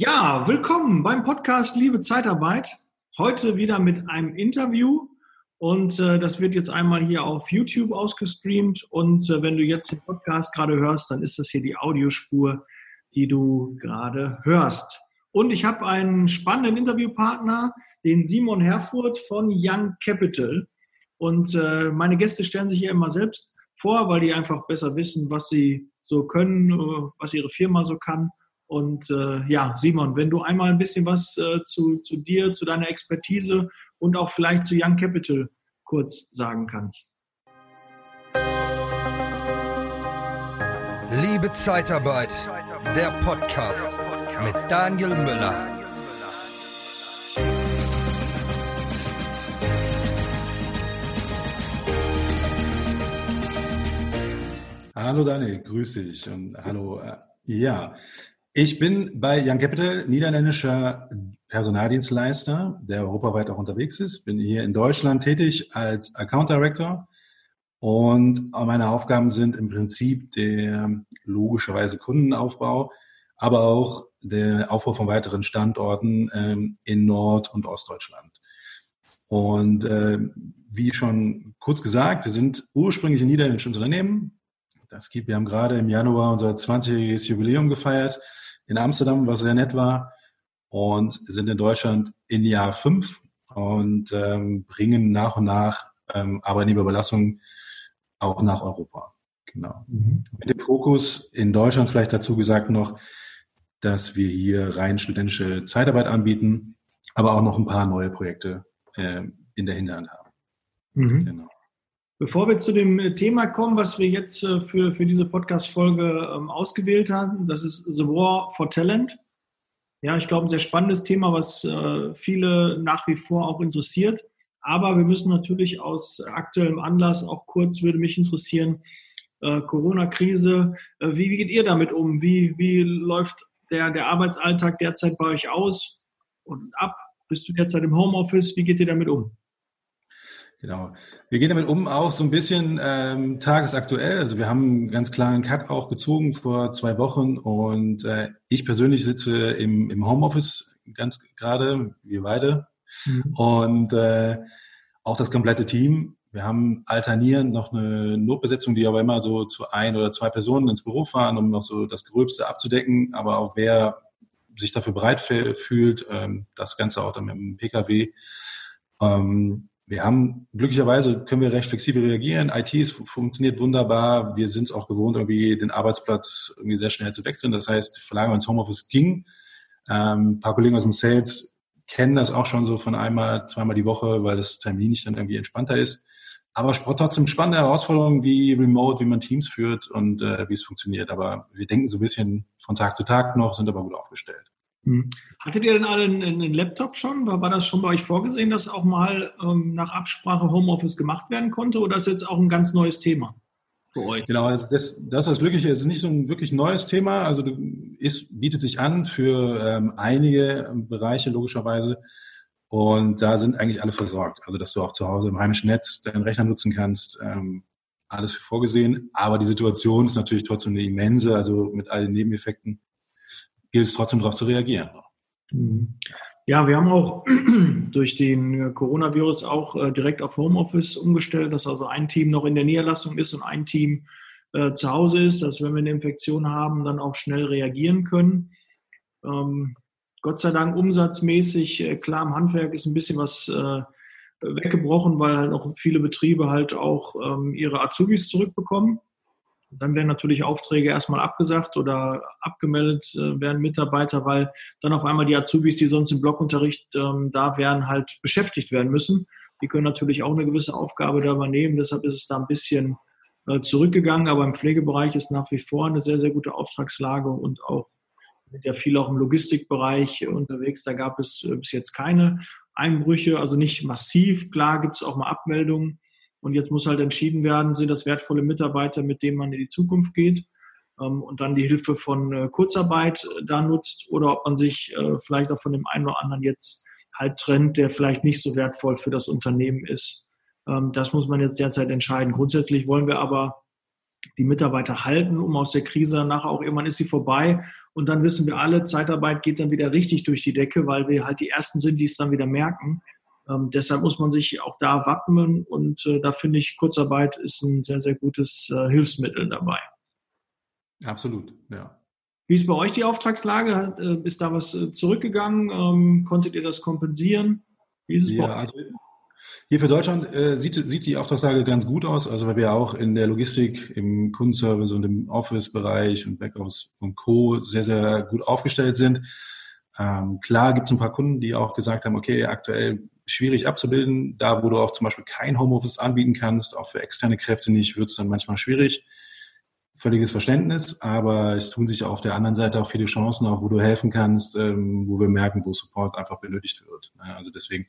Ja, willkommen beim Podcast Liebe Zeitarbeit. Heute wieder mit einem Interview und äh, das wird jetzt einmal hier auf YouTube ausgestreamt und äh, wenn du jetzt den Podcast gerade hörst, dann ist das hier die Audiospur, die du gerade hörst. Und ich habe einen spannenden Interviewpartner, den Simon Herfurth von Young Capital. Und äh, meine Gäste stellen sich hier immer selbst vor, weil die einfach besser wissen, was sie so können, äh, was ihre Firma so kann. Und äh, ja, Simon, wenn du einmal ein bisschen was äh, zu, zu dir, zu deiner Expertise und auch vielleicht zu Young Capital kurz sagen kannst. Liebe Zeitarbeit, der Podcast mit Daniel Müller. Hallo Daniel, grüß dich und hallo. Äh, ja, ich bin bei Young Capital, niederländischer Personaldienstleister, der europaweit auch unterwegs ist. Bin hier in Deutschland tätig als Account Director und meine Aufgaben sind im Prinzip der logischerweise Kundenaufbau, aber auch der Aufbau von weiteren Standorten ähm, in Nord- und Ostdeutschland. Und äh, wie schon kurz gesagt, wir sind ursprünglich ein niederländisches Unternehmen, das gibt. Wir haben gerade im Januar unser 20-jähriges Jubiläum gefeiert in Amsterdam, was sehr nett war. Und sind in Deutschland in Jahr fünf und ähm, bringen nach und nach ähm, Arbeitnehmerüberlassung auch nach Europa. Genau. Mhm. Mit dem Fokus in Deutschland vielleicht dazu gesagt noch, dass wir hier rein studentische Zeitarbeit anbieten, aber auch noch ein paar neue Projekte äh, in der Hinterhand haben. Mhm. Genau. Bevor wir zu dem äh, Thema kommen, was wir jetzt äh, für, für diese Podcast-Folge ähm, ausgewählt haben, das ist The War for Talent. Ja, ich glaube, ein sehr spannendes Thema, was äh, viele nach wie vor auch interessiert. Aber wir müssen natürlich aus aktuellem Anlass auch kurz, würde mich interessieren, Corona-Krise. wie, wie geht ihr damit um? Wie, wie läuft der, der Arbeitsalltag derzeit bei euch aus und ab? Bist du derzeit im Homeoffice? Wie geht ihr damit um? Genau. Wir gehen damit um auch so ein bisschen ähm, tagesaktuell. Also wir haben einen ganz klaren Cut auch gezogen vor zwei Wochen und äh, ich persönlich sitze im, im Homeoffice ganz gerade, wir beide. Mhm. Und äh, auch das komplette Team. Wir haben alternierend noch eine Notbesetzung, die aber immer so zu ein oder zwei Personen ins Büro fahren, um noch so das Gröbste abzudecken. Aber auch wer sich dafür bereit fühlt, ähm, das Ganze auch dann mit dem Pkw. Ähm, wir haben glücklicherweise können wir recht flexibel reagieren. IT ist, funktioniert wunderbar. Wir sind es auch gewohnt, irgendwie den Arbeitsplatz irgendwie sehr schnell zu wechseln. Das heißt, Verlagerung ins Homeoffice ging. Ähm, ein paar Kollegen aus dem Sales kennen das auch schon so von einmal, zweimal die Woche, weil das Termin nicht dann irgendwie entspannter ist. Aber trotzdem spannende Herausforderungen wie Remote, wie man Teams führt und äh, wie es funktioniert. Aber wir denken so ein bisschen von Tag zu Tag noch, sind aber gut aufgestellt. Hm. Hattet ihr denn alle einen, einen, Laptop schon? War, war das schon bei euch vorgesehen, dass auch mal ähm, nach Absprache Homeoffice gemacht werden konnte oder ist jetzt auch ein ganz neues Thema für euch? Genau, also das, das was Glückliche ist, ist nicht so ein wirklich neues Thema. Also ist, bietet sich an für ähm, einige Bereiche logischerweise. Und da sind eigentlich alle versorgt. Also dass du auch zu Hause im heimischen Netz deinen Rechner nutzen kannst. Ähm, alles für vorgesehen. Aber die Situation ist natürlich trotzdem eine immense, also mit all den Nebeneffekten gilt es trotzdem darauf zu reagieren. Mhm. Ja, wir haben auch durch den Coronavirus auch äh, direkt auf Homeoffice umgestellt, dass also ein Team noch in der Niederlassung ist und ein Team äh, zu Hause ist, dass wenn wir eine Infektion haben, dann auch schnell reagieren können. Ähm, Gott sei Dank umsatzmäßig, äh, klar im Handwerk ist ein bisschen was äh, weggebrochen, weil halt auch viele Betriebe halt auch ähm, ihre Azubis zurückbekommen. Dann werden natürlich Aufträge erstmal abgesagt oder abgemeldet äh, werden Mitarbeiter, weil dann auf einmal die Azubis, die sonst im Blockunterricht ähm, da wären, halt beschäftigt werden müssen. Die können natürlich auch eine gewisse Aufgabe da übernehmen. Deshalb ist es da ein bisschen äh, zurückgegangen. Aber im Pflegebereich ist nach wie vor eine sehr, sehr gute Auftragslage und auch mit ja viel auch im Logistikbereich unterwegs. Da gab es äh, bis jetzt keine Einbrüche, also nicht massiv. Klar gibt es auch mal Abmeldungen und jetzt muss halt entschieden werden, sind das wertvolle Mitarbeiter, mit denen man in die Zukunft geht ähm, und dann die Hilfe von äh, Kurzarbeit äh, da nutzt oder ob man sich äh, vielleicht auch von dem einen oder anderen jetzt halt trennt, der vielleicht nicht so wertvoll für das Unternehmen ist. Ähm, das muss man jetzt derzeit entscheiden. Grundsätzlich wollen wir aber die Mitarbeiter halten, um aus der Krise danach auch irgendwann ist sie vorbei. Und dann wissen wir alle, Zeitarbeit geht dann wieder richtig durch die Decke, weil wir halt die Ersten sind, die es dann wieder merken. Ähm, deshalb muss man sich auch da wappnen und äh, da finde ich, Kurzarbeit ist ein sehr, sehr gutes äh, Hilfsmittel dabei. Absolut, ja. Wie ist bei euch die Auftragslage? Äh, ist da was äh, zurückgegangen? Ähm, konntet ihr das kompensieren? Wie ist es ja, bei euch? Also hier für Deutschland äh, sieht, sieht die Auftragslage ganz gut aus, also weil wir auch in der Logistik, im Kundenservice und im Office-Bereich und Backoffice und Co. sehr, sehr gut aufgestellt sind. Ähm, klar gibt es ein paar Kunden, die auch gesagt haben, okay, aktuell schwierig abzubilden. Da, wo du auch zum Beispiel kein Homeoffice anbieten kannst, auch für externe Kräfte nicht, wird es dann manchmal schwierig. Völliges Verständnis, aber es tun sich auf der anderen Seite auch viele Chancen auf, wo du helfen kannst, ähm, wo wir merken, wo Support einfach benötigt wird. Also deswegen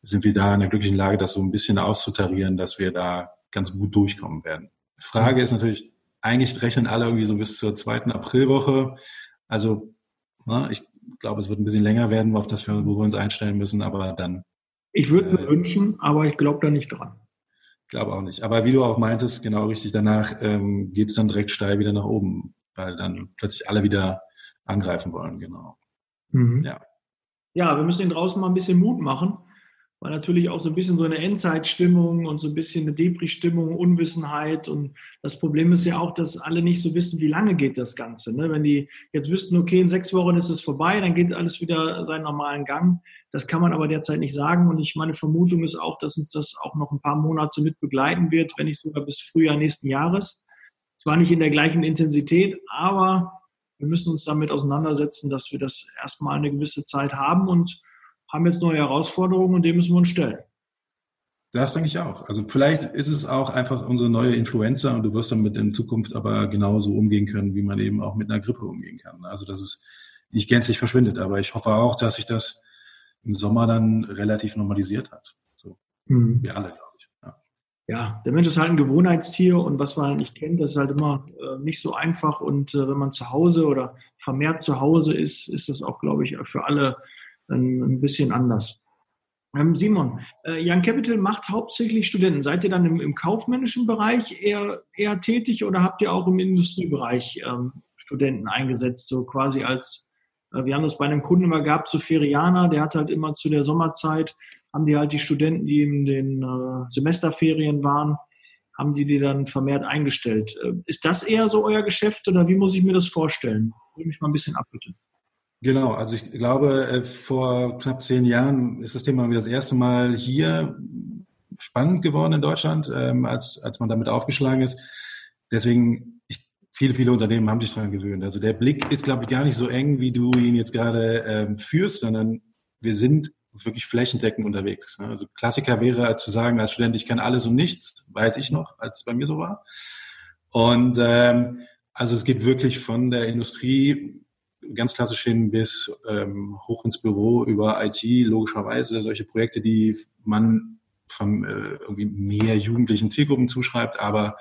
sind wir da in der glücklichen Lage, das so ein bisschen auszutarieren, dass wir da ganz gut durchkommen werden. Frage ist natürlich, eigentlich rechnen alle irgendwie so bis zur zweiten Aprilwoche. Also na, ich glaube, es wird ein bisschen länger werden, auf das wir, wo wir uns einstellen müssen, aber dann. Ich würde mir äh, wünschen, aber ich glaube da nicht dran. Glaube auch nicht. Aber wie du auch meintest, genau richtig, danach ähm, geht es dann direkt steil wieder nach oben, weil dann plötzlich alle wieder angreifen wollen, genau. Mhm. Ja. ja, wir müssen den draußen mal ein bisschen Mut machen war natürlich auch so ein bisschen so eine Endzeitstimmung und so ein bisschen eine Depri-Stimmung, Unwissenheit. Und das Problem ist ja auch, dass alle nicht so wissen, wie lange geht das Ganze. Ne? Wenn die jetzt wüssten, okay, in sechs Wochen ist es vorbei, dann geht alles wieder seinen normalen Gang. Das kann man aber derzeit nicht sagen. Und ich meine Vermutung ist auch, dass uns das auch noch ein paar Monate mit begleiten wird, wenn nicht sogar bis Frühjahr nächsten Jahres. Zwar nicht in der gleichen Intensität, aber wir müssen uns damit auseinandersetzen, dass wir das erstmal eine gewisse Zeit haben und haben jetzt neue Herausforderungen und dem müssen wir uns stellen. Das denke ich auch. Also vielleicht ist es auch einfach unsere neue Influenza und du wirst damit in Zukunft aber genauso umgehen können, wie man eben auch mit einer Grippe umgehen kann. Also dass es nicht gänzlich verschwindet, aber ich hoffe auch, dass sich das im Sommer dann relativ normalisiert hat. So, mhm. wir alle, glaube ich. Ja. ja. der Mensch ist halt ein Gewohnheitstier und was man nicht kennt, das ist halt immer äh, nicht so einfach und äh, wenn man zu Hause oder vermehrt zu Hause ist, ist das auch, glaube ich, für alle ein bisschen anders. Ähm, Simon, äh, Young Capital macht hauptsächlich Studenten. Seid ihr dann im, im kaufmännischen Bereich eher, eher tätig oder habt ihr auch im Industriebereich ähm, Studenten eingesetzt, so quasi als, äh, wir haben das bei einem Kunden immer gehabt, so Ferianer, der hat halt immer zu der Sommerzeit, haben die halt die Studenten, die in den äh, Semesterferien waren, haben die die dann vermehrt eingestellt. Äh, ist das eher so euer Geschäft oder wie muss ich mir das vorstellen? Hol mich mal ein bisschen ab, bitte. Genau, also ich glaube, äh, vor knapp zehn Jahren ist das Thema das erste Mal hier spannend geworden in Deutschland, ähm, als, als man damit aufgeschlagen ist. Deswegen, ich, viele, viele Unternehmen haben sich daran gewöhnt. Also der Blick ist, glaube ich, gar nicht so eng, wie du ihn jetzt gerade ähm, führst, sondern wir sind wirklich flächendeckend unterwegs. Ne? Also Klassiker wäre zu sagen, als Student, ich kann alles und nichts, weiß ich noch, als es bei mir so war. Und ähm, also es geht wirklich von der Industrie ganz klassisch hin bis ähm, hoch ins Büro über IT, logischerweise solche Projekte, die man von äh, irgendwie mehr jugendlichen Zielgruppen zuschreibt. Aber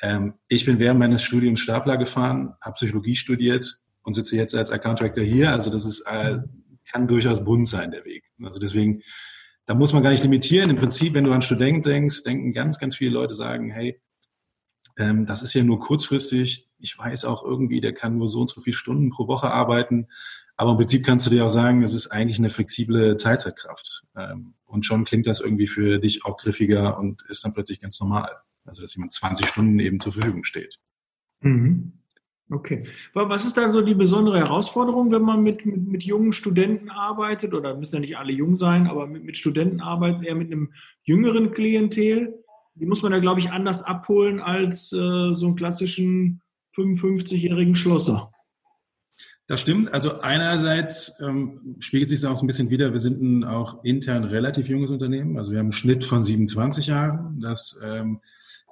ähm, ich bin während meines Studiums Stapler gefahren, habe Psychologie studiert und sitze jetzt als Account Director hier. Also das ist äh, kann durchaus bunt sein der Weg. Also deswegen, da muss man gar nicht limitieren. Im Prinzip, wenn du an Student denkst, denken ganz, ganz viele Leute sagen, hey, ähm, das ist ja nur kurzfristig. Ich weiß auch irgendwie, der kann nur so und so viele Stunden pro Woche arbeiten. Aber im Prinzip kannst du dir auch sagen, es ist eigentlich eine flexible Teilzeitkraft. Ähm, und schon klingt das irgendwie für dich auch griffiger und ist dann plötzlich ganz normal. Also, dass jemand 20 Stunden eben zur Verfügung steht. Mhm. Okay. Was ist da so die besondere Herausforderung, wenn man mit, mit, mit, jungen Studenten arbeitet? Oder müssen ja nicht alle jung sein, aber mit, mit Studenten arbeitet, eher mit einem jüngeren Klientel? Die muss man ja, glaube ich, anders abholen als äh, so einen klassischen 55-jährigen Schlosser. Das stimmt. Also einerseits ähm, spiegelt sich das auch so ein bisschen wieder. Wir sind ein auch intern relativ junges Unternehmen. Also wir haben einen Schnitt von 27 Jahren. Das ähm,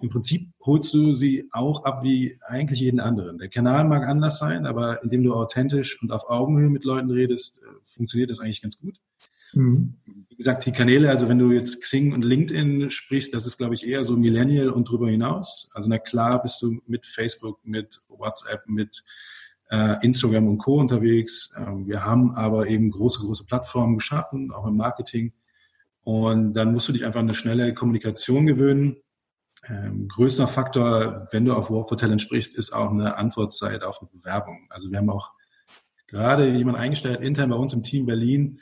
im Prinzip holst du sie auch ab wie eigentlich jeden anderen. Der Kanal mag anders sein, aber indem du authentisch und auf Augenhöhe mit Leuten redest, äh, funktioniert das eigentlich ganz gut. Mhm. Wie gesagt, die Kanäle, also wenn du jetzt Xing und LinkedIn sprichst, das ist, glaube ich, eher so Millennial und drüber hinaus. Also na klar bist du mit Facebook, mit WhatsApp, mit äh, Instagram und Co. unterwegs. Ähm, wir haben aber eben große, große Plattformen geschaffen, auch im Marketing. Und dann musst du dich einfach an eine schnelle Kommunikation gewöhnen. ähm, größter Faktor, wenn du auf War for Talent sprichst, ist auch eine Antwortzeit auf eine Bewerbung. Also wir haben auch gerade jemand eingestellt, intern bei uns im Team Berlin,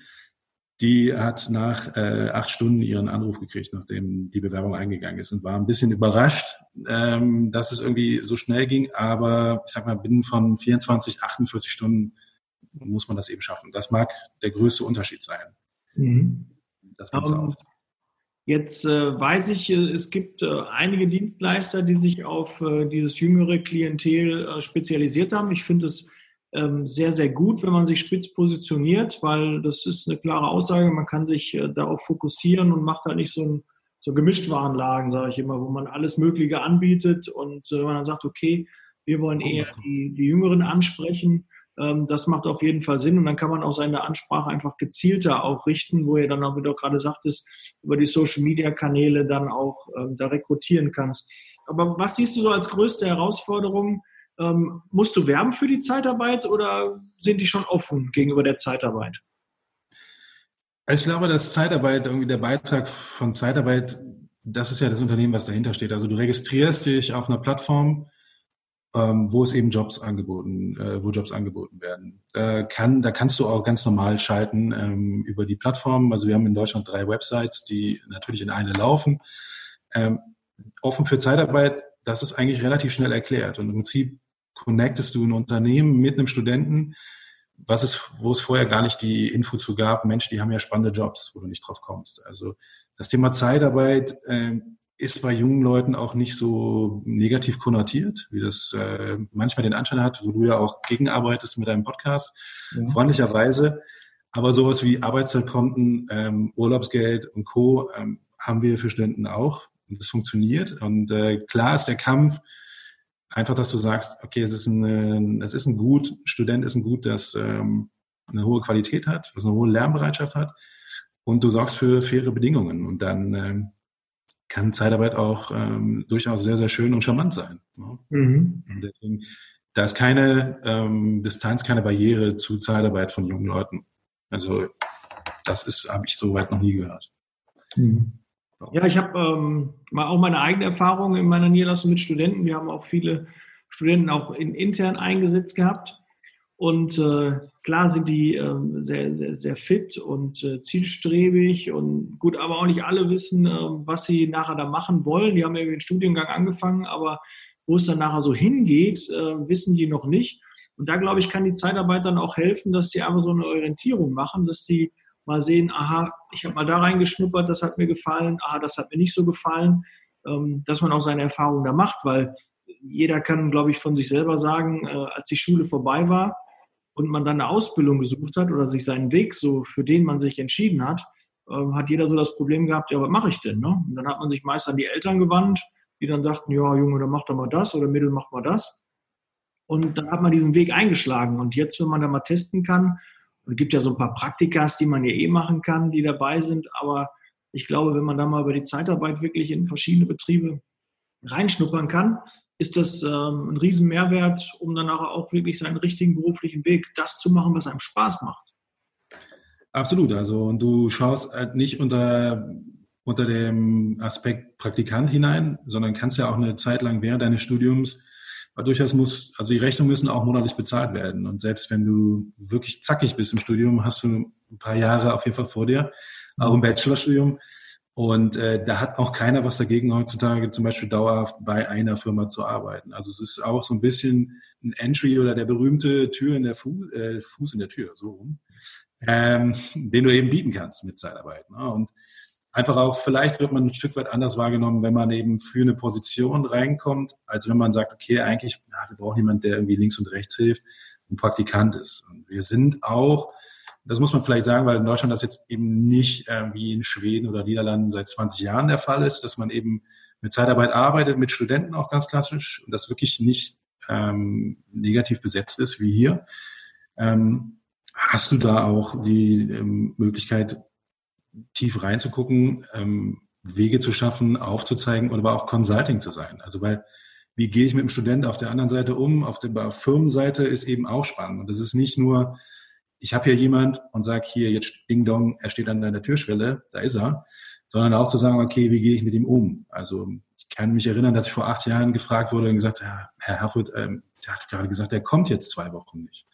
die hat nach äh, acht Stunden ihren Anruf gekriegt, nachdem die Bewerbung eingegangen ist und war ein bisschen überrascht, ähm, dass es irgendwie so schnell ging. Aber ich sag mal, binnen von 24, 48 Stunden muss man das eben schaffen. Das mag der größte Unterschied sein. Mhm. Das Ganze um, oft. Jetzt äh, weiß ich, äh, es gibt äh, einige Dienstleister, die sich auf äh, dieses jüngere Klientel äh, spezialisiert haben. Ich finde es ähm, sehr, sehr gut, wenn man sich spitz positioniert, weil das ist eine klare Aussage. Man kann sich äh, darauf fokussieren und macht halt nicht so ein so Gemischtwarenlagen, sage ich immer, wo man alles Mögliche anbietet und äh, man dann sagt, okay, wir wollen eher die, die Jüngeren ansprechen. Ähm, das macht auf jeden Fall Sinn und dann kann man auch seine Ansprache einfach gezielter auch richten, wo ihr dann auch, wie du gerade sagtest, über die Social Media Kanäle dann auch ähm, da rekrutieren kannst. Aber was siehst du so als größte Herausforderung ähm, musst du werben für die Zeitarbeit oder sind die schon offen gegenüber der Zeitarbeit? Also ich glaube, dass Zeitarbeit, irgendwie der Beitrag von Zeitarbeit, das ist ja das Unternehmen, was dahinter steht. Also du registrierst dich auf einer Plattform, ähm, wo es eben Jobs angeboten, äh, wo Jobs angeboten werden. Da kann, da kannst du auch ganz normal schalten ähm, über die Plattform. Also wir haben in Deutschland drei Websites, die natürlich in eine laufen. Ähm, offen für Zeitarbeit, das ist eigentlich relativ schnell erklärt. Und im Prinzip connectest du ein Unternehmen mit einem Studenten, was ist, wo es vorher gar nicht die Info zu gab, Mensch, die haben ja spannende Jobs, wo du nicht drauf kommst. Also das Thema Zeitarbeit äh, ist bei jungen Leuten auch nicht so negativ konnotiert, wie das äh, manchmal den Anschein hat, wo du ja auch gegenarbeitest mit deinem Podcast, ja. freundlicherweise. Aber sowas wie Arbeitszeitkonten, ähm, Urlaubsgeld und Co. Ähm, haben wir für Studenten auch. Und das funktioniert. Und äh, klar ist der Kampf, einfach, dass du sagst, okay, es ist ein, es ist ein Gut, Student ist ein Gut, das ähm, eine hohe Qualität hat, was eine hohe Lernbereitschaft hat und du sorgst für faire Bedingungen und dann ähm, kann Zeitarbeit auch ähm, durchaus sehr, sehr schön und charmant sein. Ne? Mhm. Und deswegen, da ist keine ähm, Distanz, keine Barriere zu Zeitarbeit von jungen Leuten. Also das ist, habe ich soweit noch nie gehört. Mhm. Ja, ich habe ähm, auch meine eigene Erfahrung in meiner Niederlassung mit Studenten. Wir haben auch viele Studenten auch in, intern eingesetzt gehabt. Und äh, klar sind die äh, sehr, sehr, sehr fit und äh, zielstrebig und gut, aber auch nicht alle wissen, äh, was sie nachher da machen wollen. Die haben ja den Studiengang angefangen, aber wo es dann nachher so hingeht, äh, wissen die noch nicht. Und da glaube ich, kann die Zeitarbeit dann auch helfen, dass sie einfach so eine Orientierung machen, dass sie mal sehen, aha, ich habe mal da reingeschnuppert, das hat mir gefallen, aha, das hat mir nicht so gefallen, ähm, dass man auch seine Erfahrungen da macht, weil jeder kann, glaube ich, von sich selber sagen, äh, als die Schule vorbei war und man dann eine Ausbildung gesucht hat oder sich seinen Weg so, für den man sich entschieden hat, äh, hat jeder so das Problem gehabt, ja, was mache ich denn? Ne? Und dann hat man sich meist an die Eltern gewandt, die dann sagten, ja, Junge, dann mach doch mal das oder Mädel, mach mal das. Und dann hat man diesen Weg eingeschlagen. Und jetzt, wenn man da mal testen kann, und es gibt ja so ein paar Praktikas, die man ja eh machen kann, die dabei sind. Aber ich glaube, wenn man da mal über die Zeitarbeit wirklich in verschiedene Betriebe reinschnuppern kann, ist das ähm, ein riesen Mehrwert, um danach auch wirklich seinen richtigen beruflichen Weg, das zu machen, was einem Spaß macht. Absolut. Also du schaust halt nicht unter, unter dem Aspekt Praktikant hinein, sondern kannst ja auch eine Zeit lang während deines Studiums aber durchaus muss, also die Rechnungen müssen auch monatlich bezahlt werden. Und selbst wenn du wirklich zackig bist im Studium, hast du ein paar Jahre auf jeden Fall vor dir, auch im Bachelorstudium. Und äh, da hat auch keiner was dagegen, heutzutage zum Beispiel dauerhaft bei einer Firma zu arbeiten. Also es ist auch so ein bisschen ein Entry oder der berühmte Tür in der Fu äh, Fuß in der Tür, so rum, ähm, den du eben bieten kannst mit Zeitarbeit. Ne? Und einfach auch, vielleicht wird man ein Stück weit anders wahrgenommen, wenn man eben für eine Position reinkommt, als wenn man sagt, okay, eigentlich, ja, wir brauchen jemanden, der irgendwie links und rechts hilft, ein Praktikant ist. Und wir sind auch, das muss man vielleicht sagen, weil in Deutschland das jetzt eben nicht äh, wie in Schweden oder Niederlanden seit 20 Jahren der Fall ist, dass man eben mit Zeitarbeit arbeitet, mit Studenten auch ganz klassisch und das wirklich nicht ähm, negativ besetzt ist wie hier. Ähm, hast du da auch die ähm, Möglichkeit, tief reinzugucken, ähm, Wege zu schaffen, aufzuzeigen und aber auch Consulting zu sein. Also weil, wie gehe ich mit dem Student auf der anderen Seite um? Auf der Firmenseite ist eben auch spannend. Und das ist nicht nur, ich habe hier jemand und sage hier jetzt Ding Dong, er steht an deiner Türschwelle, da ist er, sondern auch zu sagen, okay, wie gehe ich mit ihm um? Also ich kann mich erinnern, dass ich vor acht Jahren gefragt wurde und gesagt, ja, Herr Herfurth, ähm, der hat gerade gesagt, er kommt jetzt zwei Wochen nicht.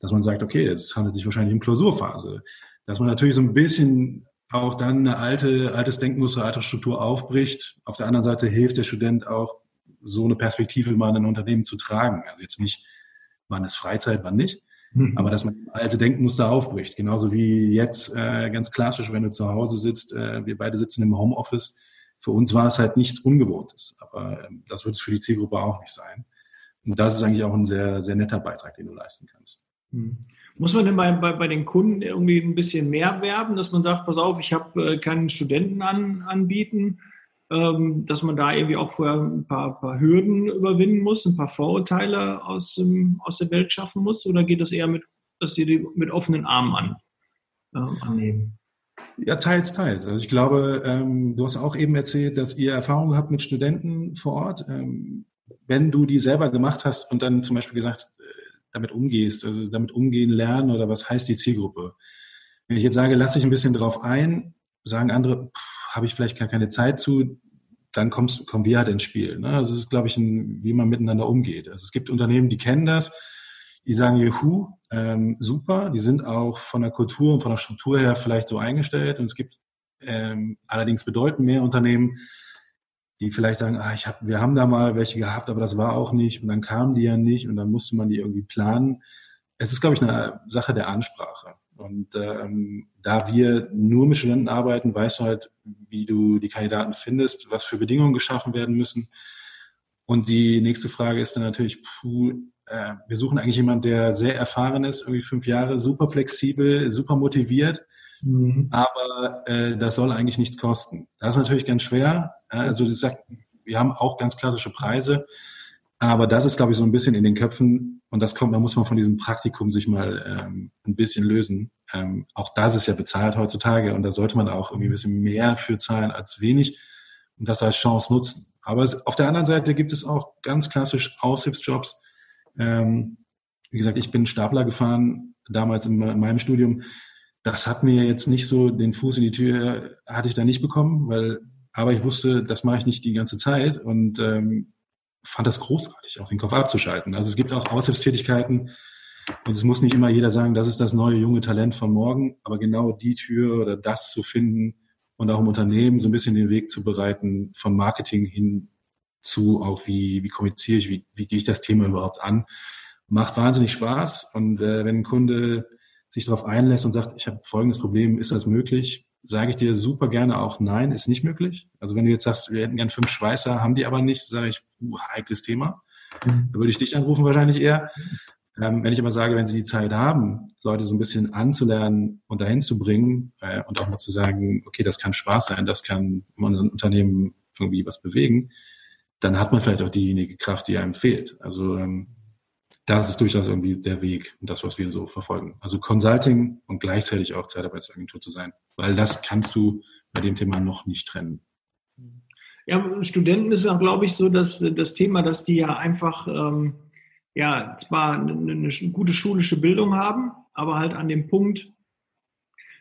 Dass man sagt, okay, es handelt sich wahrscheinlich um Klausurphase. Dass man natürlich so ein bisschen auch dann eine alte, altes Denkmuster, alte Struktur aufbricht. Auf der anderen Seite hilft der Student auch, so eine Perspektive mal in ein Unternehmen zu tragen. Also jetzt nicht, wann ist Freizeit, wann nicht, mhm. aber dass man alte Denkmuster aufbricht. Genauso wie jetzt äh, ganz klassisch, wenn du zu Hause sitzt, äh, wir beide sitzen im Homeoffice. Für uns war es halt nichts Ungewohntes, aber äh, das wird es für die Zielgruppe auch nicht sein. Und das ist eigentlich auch ein sehr, sehr netter Beitrag, den du leisten kannst. Mhm. Muss man denn bei, bei, bei den Kunden irgendwie ein bisschen mehr werben, dass man sagt, pass auf, ich habe äh, keinen Studenten an, anbieten, ähm, dass man da irgendwie auch vorher ein paar, paar, Hürden überwinden muss, ein paar Vorurteile aus, dem, aus der Welt schaffen muss? Oder geht das eher mit, dass sie die mit offenen Armen an, äh, annehmen? Ja, teils, teils. Also ich glaube, ähm, du hast auch eben erzählt, dass ihr Erfahrungen habt mit Studenten vor Ort. Ähm, wenn du die selber gemacht hast und dann zum Beispiel gesagt, damit umgehst, also damit umgehen lernen oder was heißt die Zielgruppe. Wenn ich jetzt sage, lass dich ein bisschen drauf ein, sagen andere, habe ich vielleicht gar keine Zeit zu, dann kommst, kommen wir halt ins Spiel. Ne? Es ist, glaube ich, ein, wie man miteinander umgeht. Also es gibt Unternehmen, die kennen das, die sagen, juhu, ähm, super, die sind auch von der Kultur und von der Struktur her vielleicht so eingestellt. Und es gibt ähm, allerdings bedeutend mehr Unternehmen, die vielleicht sagen, ah, ich hab, wir haben da mal welche gehabt, aber das war auch nicht und dann kamen die ja nicht und dann musste man die irgendwie planen. Es ist, glaube ich, eine Sache der Ansprache. Und ähm, da wir nur mit Studenten arbeiten, weißt du halt, wie du die Kandidaten findest, was für Bedingungen geschaffen werden müssen. Und die nächste Frage ist dann natürlich, puh, äh, wir suchen eigentlich jemanden, der sehr erfahren ist, irgendwie fünf Jahre, super flexibel, super motiviert Mhm. Aber äh, das soll eigentlich nichts kosten. Das ist natürlich ganz schwer. Also das sagt, wir haben auch ganz klassische Preise, aber das ist, glaube ich, so ein bisschen in den Köpfen und das kommt, da muss man von diesem Praktikum sich mal ähm, ein bisschen lösen. Ähm, auch das ist ja bezahlt heutzutage und da sollte man auch irgendwie ein bisschen mehr für zahlen als wenig und das als Chance nutzen. Aber es, auf der anderen Seite gibt es auch ganz klassisch Aushilfsjobs. Ähm, wie gesagt, ich bin Stapler gefahren, damals in, in meinem Studium das hat mir jetzt nicht so den Fuß in die Tür, hatte ich da nicht bekommen, weil, aber ich wusste, das mache ich nicht die ganze Zeit und ähm, fand das großartig, auch den Kopf abzuschalten. Also es gibt auch Aushilfstätigkeiten und es muss nicht immer jeder sagen, das ist das neue junge Talent von morgen, aber genau die Tür oder das zu finden und auch im Unternehmen so ein bisschen den Weg zu bereiten von Marketing hin zu auch wie, wie kommuniziere ich, wie, wie gehe ich das Thema überhaupt an, macht wahnsinnig Spaß und äh, wenn ein Kunde sich darauf einlässt und sagt, ich habe folgendes Problem, ist das möglich? Sage ich dir super gerne auch, nein, ist nicht möglich. Also wenn du jetzt sagst, wir hätten gern fünf Schweißer, haben die aber nicht, sage ich, uh, heikles Thema. Mhm. Da würde ich dich anrufen wahrscheinlich eher. Ähm, wenn ich aber sage, wenn sie die Zeit haben, Leute so ein bisschen anzulernen und dahin zu bringen äh, und auch mal zu sagen, okay, das kann Spaß sein, das kann in unserem Unternehmen irgendwie was bewegen, dann hat man vielleicht auch diejenige Kraft, die einem fehlt. Also ähm, das ist durchaus irgendwie der Weg und das, was wir so verfolgen. Also Consulting und gleichzeitig auch Zeitarbeitsagentur zu sein, weil das kannst du bei dem Thema noch nicht trennen. Ja, Studenten ist auch, glaube ich, so, dass das Thema, dass die ja einfach, ähm, ja, zwar eine, eine, gute schulische Bildung haben, aber halt an dem Punkt,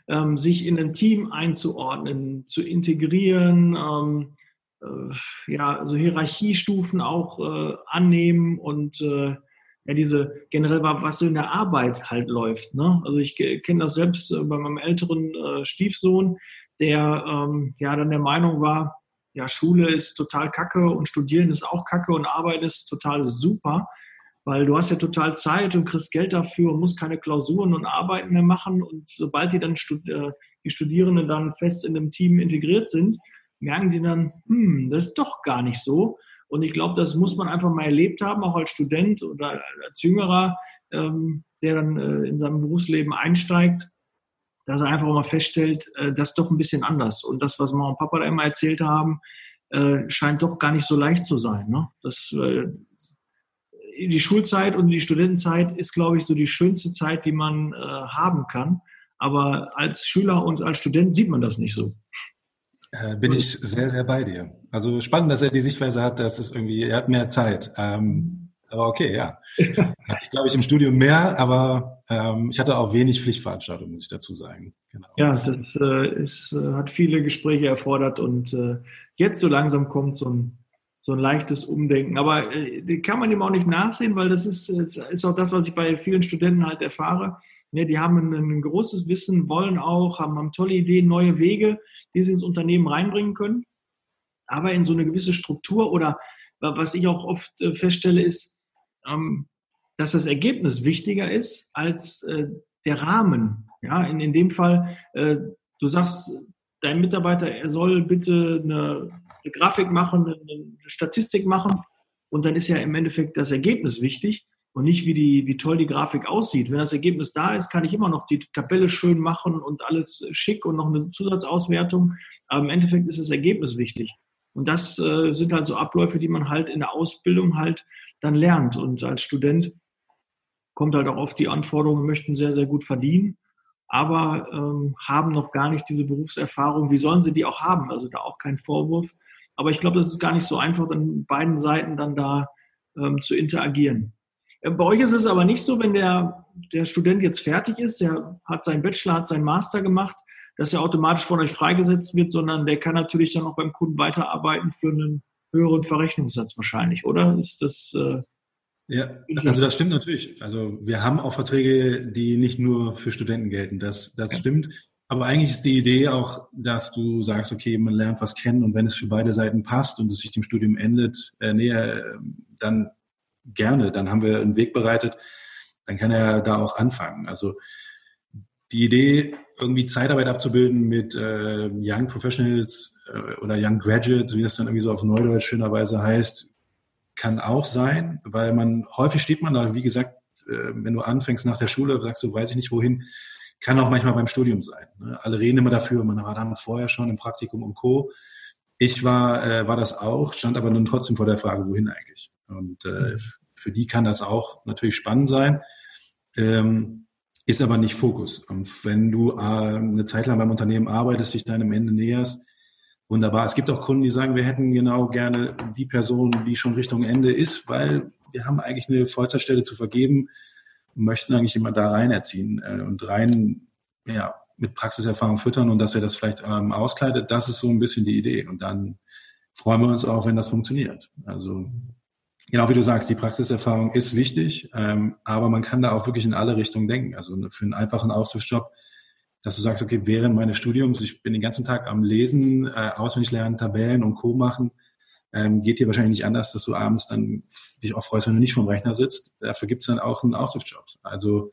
ähm, sich in ein Team einzuordnen, zu integrieren, ähm, äh, ja, also Hierarchiestufen auch äh, annehmen und äh, ja diese generell war, was in der Arbeit halt läuft. Ne? Also ich kenne das selbst äh, bei meinem älteren äh, Stiefsohn, der ähm, ja dann der Meinung war, ja, Schule ist total kacke und Studieren ist auch kacke und Arbeit ist total super, weil du hast ja total Zeit und kriegst Geld dafür und musst keine Klausuren und Arbeiten mehr machen. Und sobald die dann Stud äh, die Studierenden dann fest in einem Team integriert sind, merken sie dann, hm, das ist doch gar nicht so. Und ich glaube, das muss man einfach mal erlebt haben, auch als Student oder als Jüngerer, ähm, der dann äh, in seinem Berufsleben einsteigt, dass er einfach mal feststellt, äh, das ist doch ein bisschen anders. Und das, was Mama und Papa da immer erzählt haben, äh, scheint doch gar nicht so leicht zu sein. Ne? Das, äh, die Schulzeit und die Studentenzeit ist, glaube ich, so die schönste Zeit, die man äh, haben kann. Aber als Schüler und als Student sieht man das nicht so. Äh, bin ich sehr, sehr bei dir. Also spannend, dass er die Sichtweise hat, dass es irgendwie, er hat mehr Zeit. Ähm, aber okay, ja. Hatte ich, glaube ich, im Studium mehr, aber ähm, ich hatte auch wenig Pflichtveranstaltungen, muss ich dazu sagen. Genau. Ja, das äh, ist, äh, hat viele Gespräche erfordert und äh, jetzt so langsam kommt so ein so ein leichtes Umdenken. Aber äh, kann man ihm auch nicht nachsehen, weil das ist, ist auch das, was ich bei vielen Studenten halt erfahre. Ne, die haben ein, ein, großes Wissen, wollen auch, haben, haben tolle Ideen, neue Wege, die sie ins Unternehmen reinbringen können. Aber in so eine gewisse Struktur oder was ich auch oft äh, feststelle, ist, ähm, dass das Ergebnis wichtiger ist als äh, der Rahmen. Ja, in, in dem Fall, äh, du sagst, dein Mitarbeiter, er soll bitte eine, eine Grafik machen, eine, eine Statistik machen und dann ist ja im Endeffekt das Ergebnis wichtig und nicht wie, die, wie toll die Grafik aussieht. Wenn das Ergebnis da ist, kann ich immer noch die Tabelle schön machen und alles schick und noch eine Zusatzauswertung. Aber im Endeffekt ist das Ergebnis wichtig. Und das äh, sind halt so Abläufe, die man halt in der Ausbildung halt dann lernt. Und als Student kommt halt auch oft die Anforderungen, möchten sehr, sehr gut verdienen, aber ähm, haben noch gar nicht diese Berufserfahrung. Wie sollen sie die auch haben? Also da auch kein Vorwurf. Aber ich glaube, das ist gar nicht so einfach, an beiden Seiten dann da ähm, zu interagieren. Äh, bei euch ist es aber nicht so, wenn der, der Student jetzt fertig ist, der hat seinen Bachelor, hat seinen Master gemacht, dass er automatisch von euch freigesetzt wird, sondern der kann natürlich dann auch beim Kunden weiterarbeiten für einen höheren Verrechnungssatz wahrscheinlich, oder? Ist das äh, ja, also das stimmt natürlich. Also wir haben auch Verträge, die nicht nur für Studenten gelten. Das, das ja. stimmt. Aber eigentlich ist die Idee auch, dass du sagst, okay, man lernt was kennen und wenn es für beide Seiten passt und es sich dem Studium endet, äh, näher, dann gerne. Dann haben wir einen Weg bereitet. Dann kann er da auch anfangen. Also die Idee, irgendwie Zeitarbeit abzubilden mit äh, Young Professionals äh, oder Young Graduates, wie das dann irgendwie so auf Neudeutsch schönerweise heißt, kann auch sein, weil man häufig steht man da, wie gesagt, äh, wenn du anfängst nach der Schule, sagst du, weiß ich nicht wohin, kann auch manchmal beim Studium sein. Ne? Alle reden immer dafür, man war dann vorher schon im Praktikum und Co. Ich war, äh, war das auch, stand aber nun trotzdem vor der Frage, wohin eigentlich. Und äh, mhm. für die kann das auch natürlich spannend sein. Ähm, ist aber nicht Fokus. Und wenn du äh, eine Zeit lang beim Unternehmen arbeitest, dich deinem Ende näherst, wunderbar. Es gibt auch Kunden, die sagen, wir hätten genau gerne die Person, die schon Richtung Ende ist, weil wir haben eigentlich eine Vollzeitstelle zu vergeben, möchten eigentlich immer da rein erziehen äh, und rein ja, mit Praxiserfahrung füttern und dass er das vielleicht ähm, auskleidet. Das ist so ein bisschen die Idee. Und dann freuen wir uns auch, wenn das funktioniert. Also genau wie du sagst, die Praxiserfahrung ist wichtig, ähm, aber man kann da auch wirklich in alle Richtungen denken. Also für einen einfachen Aushilfsjob, dass du sagst, okay, während meines Studiums, ich bin den ganzen Tag am Lesen, äh, auswendig lernen, Tabellen und Co. machen, ähm, geht dir wahrscheinlich nicht anders, dass du abends dann dich auch freust, wenn du nicht vom Rechner sitzt. Dafür gibt's dann auch einen Aushilfsjob. Also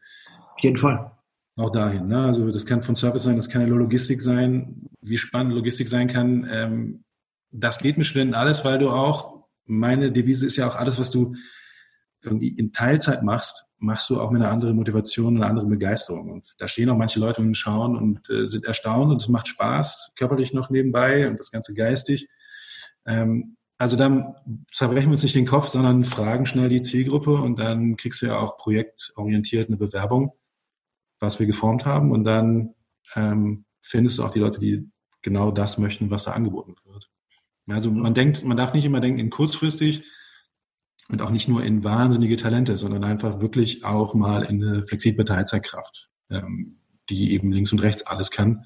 auf jeden Fall. Auch dahin. Ne? Also das kann von Service sein, das kann eine Logistik sein. Wie spannend Logistik sein kann, ähm, das geht mit Studenten alles, weil du auch meine Devise ist ja auch alles, was du irgendwie in Teilzeit machst, machst du auch mit einer anderen Motivation, einer anderen Begeisterung. Und da stehen auch manche Leute und schauen und äh, sind erstaunt und es macht Spaß, körperlich noch nebenbei und das Ganze geistig. Ähm, also dann zerbrechen wir uns nicht den Kopf, sondern fragen schnell die Zielgruppe und dann kriegst du ja auch projektorientiert eine Bewerbung, was wir geformt haben und dann ähm, findest du auch die Leute, die genau das möchten, was da angeboten wird. Also man denkt, man darf nicht immer denken in kurzfristig und auch nicht nur in wahnsinnige Talente, sondern einfach wirklich auch mal in eine flexible Teilzeitkraft, ähm, die eben links und rechts alles kann,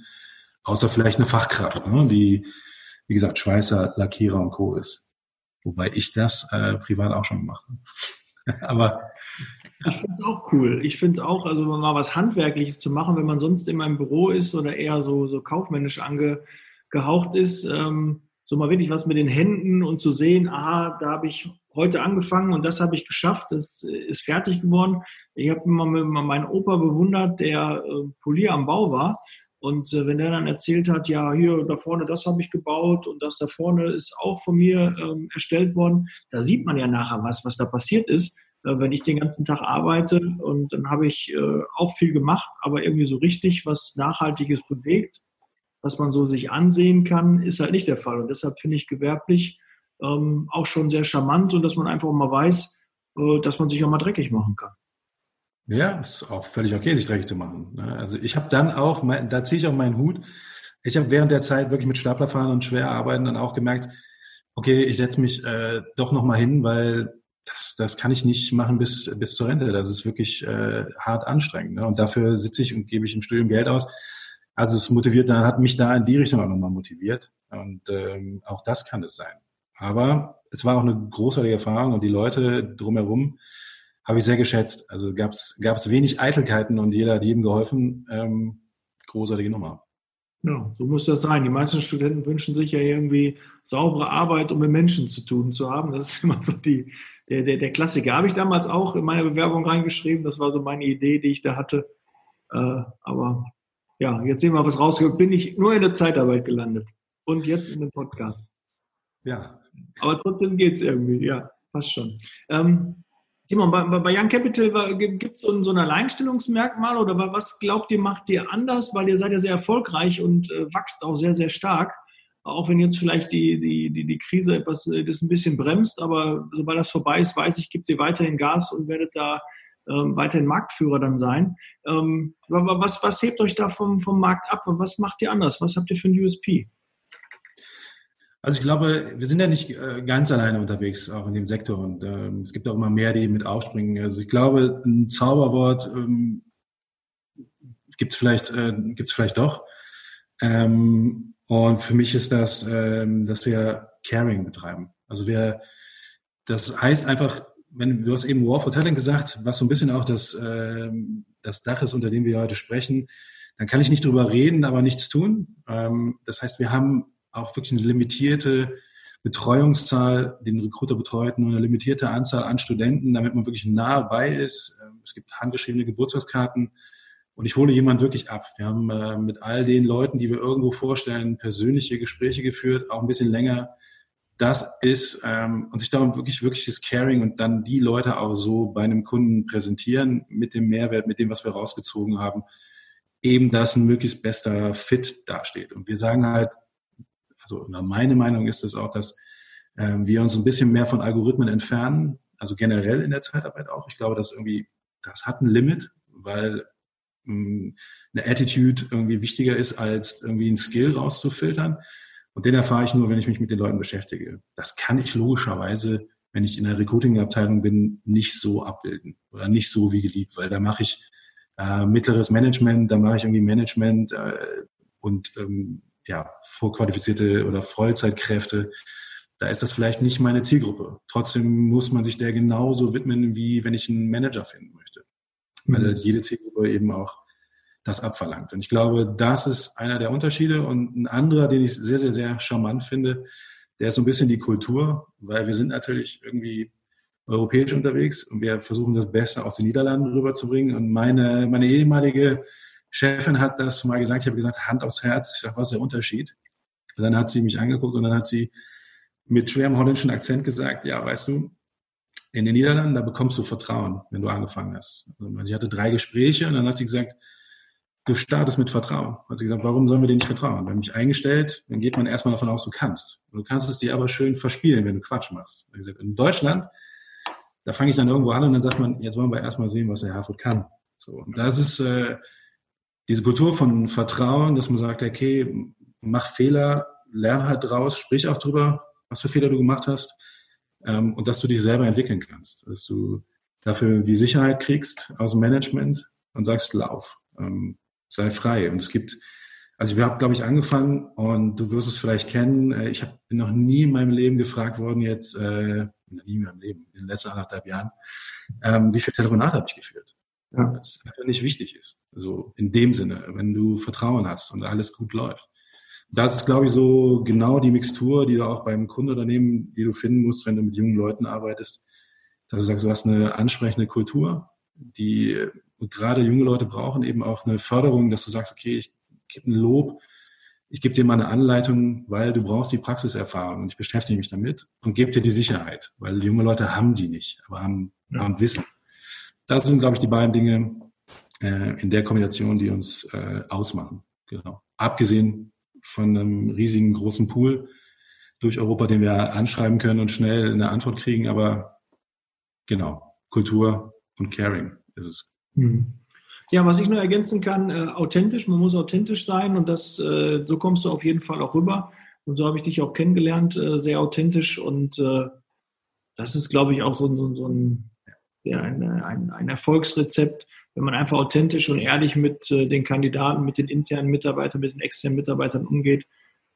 außer vielleicht eine Fachkraft, ne, die, wie gesagt, Schweißer, Lackierer und Co. ist. Wobei ich das äh, privat auch schon mache. Aber ich finde es auch cool. Ich finde es auch, also mal was Handwerkliches zu machen, wenn man sonst immer im Büro ist oder eher so, so kaufmännisch angehaucht ist. Ähm, so mal wirklich was mit den Händen und zu sehen, aha, da habe ich heute angefangen und das habe ich geschafft, das ist fertig geworden. Ich habe immer meinen Opa bewundert, der äh, Polier am Bau war. Und äh, wenn der dann erzählt hat, ja, hier da vorne, das habe ich gebaut und das da vorne ist auch von mir ähm, erstellt worden, da sieht man ja nachher was, was da passiert ist. Äh, wenn ich den ganzen Tag arbeite und dann habe ich äh, auch viel gemacht, aber irgendwie so richtig was Nachhaltiges bewegt was man so sich ansehen kann, ist halt nicht der Fall. Und deshalb finde ich gewerblich ähm, auch schon sehr charmant und dass man einfach mal weiß, äh, dass man sich auch mal dreckig machen kann. Ja, ist auch völlig okay, sich dreckig zu machen. Ne? Also ich habe dann auch, da ziehe ich auch meinen Hut. Ich habe während der Zeit wirklich mit Staplerfahren und schwer arbeiten dann auch gemerkt, okay, ich setze mich äh, doch noch mal hin, weil das, das kann ich nicht machen bis, bis zur Rente. Das ist wirklich äh, hart anstrengend. Ne? Und dafür sitze ich und gebe ich im Studium Geld aus. Also es motiviert, dann hat mich da in die Richtung auch nochmal motiviert. Und ähm, auch das kann es sein. Aber es war auch eine großartige Erfahrung und die Leute drumherum habe ich sehr geschätzt. Also gab es wenig Eitelkeiten und jeder hat jedem geholfen. Ähm, großartige Nummer. Ja, so muss das sein. Die meisten Studenten wünschen sich ja irgendwie saubere Arbeit, um mit Menschen zu tun zu haben. Das ist immer so die, der, der, der Klassiker. Habe ich damals auch in meine Bewerbung reingeschrieben. Das war so meine Idee, die ich da hatte. Äh, aber ja, jetzt sehen wir, was rausgekommen Bin ich nur in der Zeitarbeit gelandet. Und jetzt in dem Podcast. Ja. Aber trotzdem geht es irgendwie. Ja, passt schon. Ähm, Simon, bei, bei Young Capital gibt es so, so ein Alleinstellungsmerkmal oder was glaubt ihr, macht ihr anders? Weil ihr seid ja sehr erfolgreich und äh, wächst auch sehr, sehr stark. Auch wenn jetzt vielleicht die, die, die, die Krise etwas, äh, das ein bisschen bremst, aber sobald das vorbei ist, weiß ich, gibt ihr weiterhin Gas und werdet da ähm, weiterhin Marktführer dann sein. Ähm, was, was hebt euch da vom, vom Markt ab? Was macht ihr anders? Was habt ihr für ein USP? Also ich glaube, wir sind ja nicht äh, ganz alleine unterwegs, auch in dem Sektor. Und äh, es gibt auch immer mehr, die mit aufspringen. Also ich glaube, ein Zauberwort ähm, gibt es vielleicht, äh, vielleicht doch. Ähm, und für mich ist das, ähm, dass wir Caring betreiben. Also wir, das heißt einfach, wenn du hast eben War for Talent gesagt, was so ein bisschen auch das, äh, das Dach ist, unter dem wir heute sprechen, dann kann ich nicht drüber reden, aber nichts tun. Ähm, das heißt, wir haben auch wirklich eine limitierte Betreuungszahl, den Recruiter betreut nur eine limitierte Anzahl an Studenten, damit man wirklich nah bei ist. Ähm, es gibt handgeschriebene Geburtstagskarten und ich hole jemanden wirklich ab. Wir haben äh, mit all den Leuten, die wir irgendwo vorstellen, persönliche Gespräche geführt, auch ein bisschen länger. Das ist ähm, und sich darum wirklich wirkliches Caring und dann die Leute auch so bei einem Kunden präsentieren mit dem Mehrwert, mit dem, was wir rausgezogen haben, eben dass ein möglichst bester Fit dasteht. Und wir sagen halt, also meine Meinung ist es auch, dass äh, wir uns ein bisschen mehr von Algorithmen entfernen, also generell in der Zeitarbeit auch. Ich glaube, dass irgendwie, das hat ein Limit, weil mh, hm, eine Attitude irgendwie wichtiger ist, als irgendwie ein Skill rauszufiltern. Und den erfahre ich nur, wenn ich mich mit den Leuten beschäftige. Das kann ich logischerweise, wenn ich in der Recruiting-Abteilung bin, nicht so abbilden oder nicht so wie geliebt, weil da mache ich äh, mittleres Management, da mache ich irgendwie Management äh, und ähm, ja, vorqualifizierte oder Vollzeitkräfte, da ist das vielleicht nicht meine Zielgruppe. Trotzdem muss man sich der genauso widmen, wie wenn ich einen Manager finden möchte. Weil mhm. jede Zielgruppe eben auch das abverlangt. Und ich glaube, das ist einer der Unterschiede. Und ein anderer, den ich sehr, sehr, sehr charmant finde, der ist so ein bisschen die Kultur, weil wir sind natürlich irgendwie europäisch unterwegs und wir versuchen das Beste aus den Niederlanden rüberzubringen. Und meine, meine ehemalige Chefin hat das mal gesagt, ich habe gesagt, Hand aufs Herz, ich sage, was ist der Unterschied? Und dann hat sie mich angeguckt und dann hat sie mit schwerem holländischen Akzent gesagt, ja, weißt du, in den Niederlanden, da bekommst du Vertrauen, wenn du angefangen hast. Also sie hatte drei Gespräche und dann hat sie gesagt, du startest mit Vertrauen. Hat sie gesagt, warum sollen wir dir nicht vertrauen? Wenn mich eingestellt, dann geht man erstmal davon aus, du kannst. Und du kannst es dir aber schön verspielen, wenn du Quatsch machst. Gesagt, in Deutschland, da fange ich dann irgendwo an und dann sagt man, jetzt wollen wir erstmal sehen, was der Herford kann. So, und das ist äh, diese Kultur von Vertrauen, dass man sagt, okay, mach Fehler, lern halt draus, sprich auch drüber, was für Fehler du gemacht hast ähm, und dass du dich selber entwickeln kannst, dass du dafür die Sicherheit kriegst aus dem Management und sagst, lauf, ähm, sei frei. Und es gibt, also ich habe, glaube ich, angefangen und du wirst es vielleicht kennen, äh, ich hab, bin noch nie in meinem Leben gefragt worden, jetzt, äh, nie in meinem Leben, in den letzten anderthalb Jahren, ähm, wie viele Telefonate habe ich geführt? Ja. Das einfach nicht wichtig ist. Also in dem Sinne, wenn du Vertrauen hast und alles gut läuft. Das ist, glaube ich, so genau die Mixtur, die du auch beim Kundenunternehmen, die du finden musst, wenn du mit jungen Leuten arbeitest. Dass du sagst, du hast eine ansprechende Kultur, die gerade junge Leute brauchen eben auch eine Förderung, dass du sagst, okay, ich gebe ein Lob, ich gebe dir mal eine Anleitung, weil du brauchst die Praxiserfahrung und ich beschäftige mich damit und gebe dir die Sicherheit, weil junge Leute haben die nicht, aber haben, ja. haben Wissen. Das sind, glaube ich, die beiden Dinge äh, in der Kombination, die uns äh, ausmachen. Genau. Abgesehen von einem riesigen großen Pool durch Europa, den wir anschreiben können und schnell eine Antwort kriegen, aber genau, Kultur und Caring ist es. Hm. Ja, was ich nur ergänzen kann, äh, authentisch, man muss authentisch sein und das, äh, so kommst du auf jeden Fall auch rüber. Und so habe ich dich auch kennengelernt, äh, sehr authentisch und äh, das ist, glaube ich, auch so, so, so ein ja, ein, ein, ein Erfolgsrezept, wenn man einfach authentisch und ehrlich mit äh, den Kandidaten, mit den internen Mitarbeitern, mit den externen Mitarbeitern umgeht,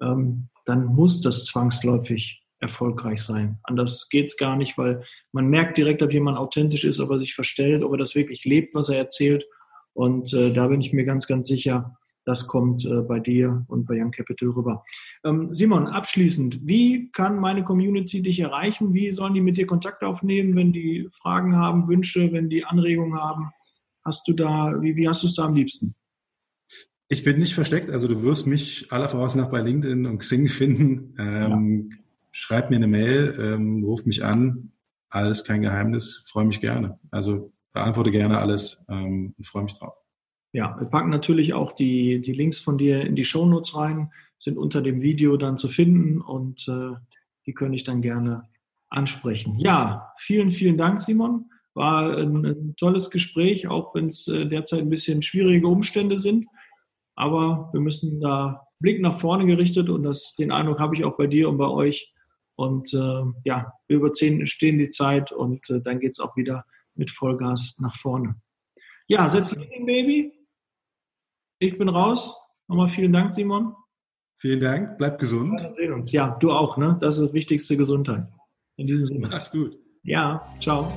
ähm, dann muss das zwangsläufig erfolgreich sein. Anders geht's gar nicht, weil man merkt direkt, ob jemand authentisch ist, ob er sich verstellt, ob er das wirklich lebt, was er erzählt. Und äh, da bin ich mir ganz, ganz sicher, das kommt äh, bei dir und bei Young Capital rüber. Ähm, Simon, abschließend, wie kann meine Community dich erreichen? Wie sollen die mit dir Kontakt aufnehmen, wenn die Fragen haben, Wünsche, wenn die Anregungen haben? Hast du da, wie, wie hast du es da am liebsten? Ich bin nicht versteckt, also du wirst mich aller voraus nach bei LinkedIn und Xing finden. Ähm, ja. Schreib mir eine Mail, ähm, ruf mich an. Alles kein Geheimnis, freue mich gerne. Also beantworte gerne alles ähm, und freue mich drauf. Ja, wir packen natürlich auch die, die Links von dir in die Shownotes rein, sind unter dem Video dann zu finden und äh, die könnte ich dann gerne ansprechen. Ja, vielen, vielen Dank, Simon. War ein, ein tolles Gespräch, auch wenn es äh, derzeit ein bisschen schwierige Umstände sind. Aber wir müssen da Blick nach vorne gerichtet und das, den Eindruck habe ich auch bei dir und bei euch. Und äh, ja, wir überstehen die Zeit und äh, dann geht es auch wieder mit Vollgas nach vorne. Ja, setz dich hin, Baby. Ich bin raus. Nochmal vielen Dank, Simon. Vielen Dank. Bleib gesund. Wir sehen uns. Ja, du auch, ne? Das ist das Wichtigste, Gesundheit. In diesem Sinne. Mach's gut. Ja, ciao.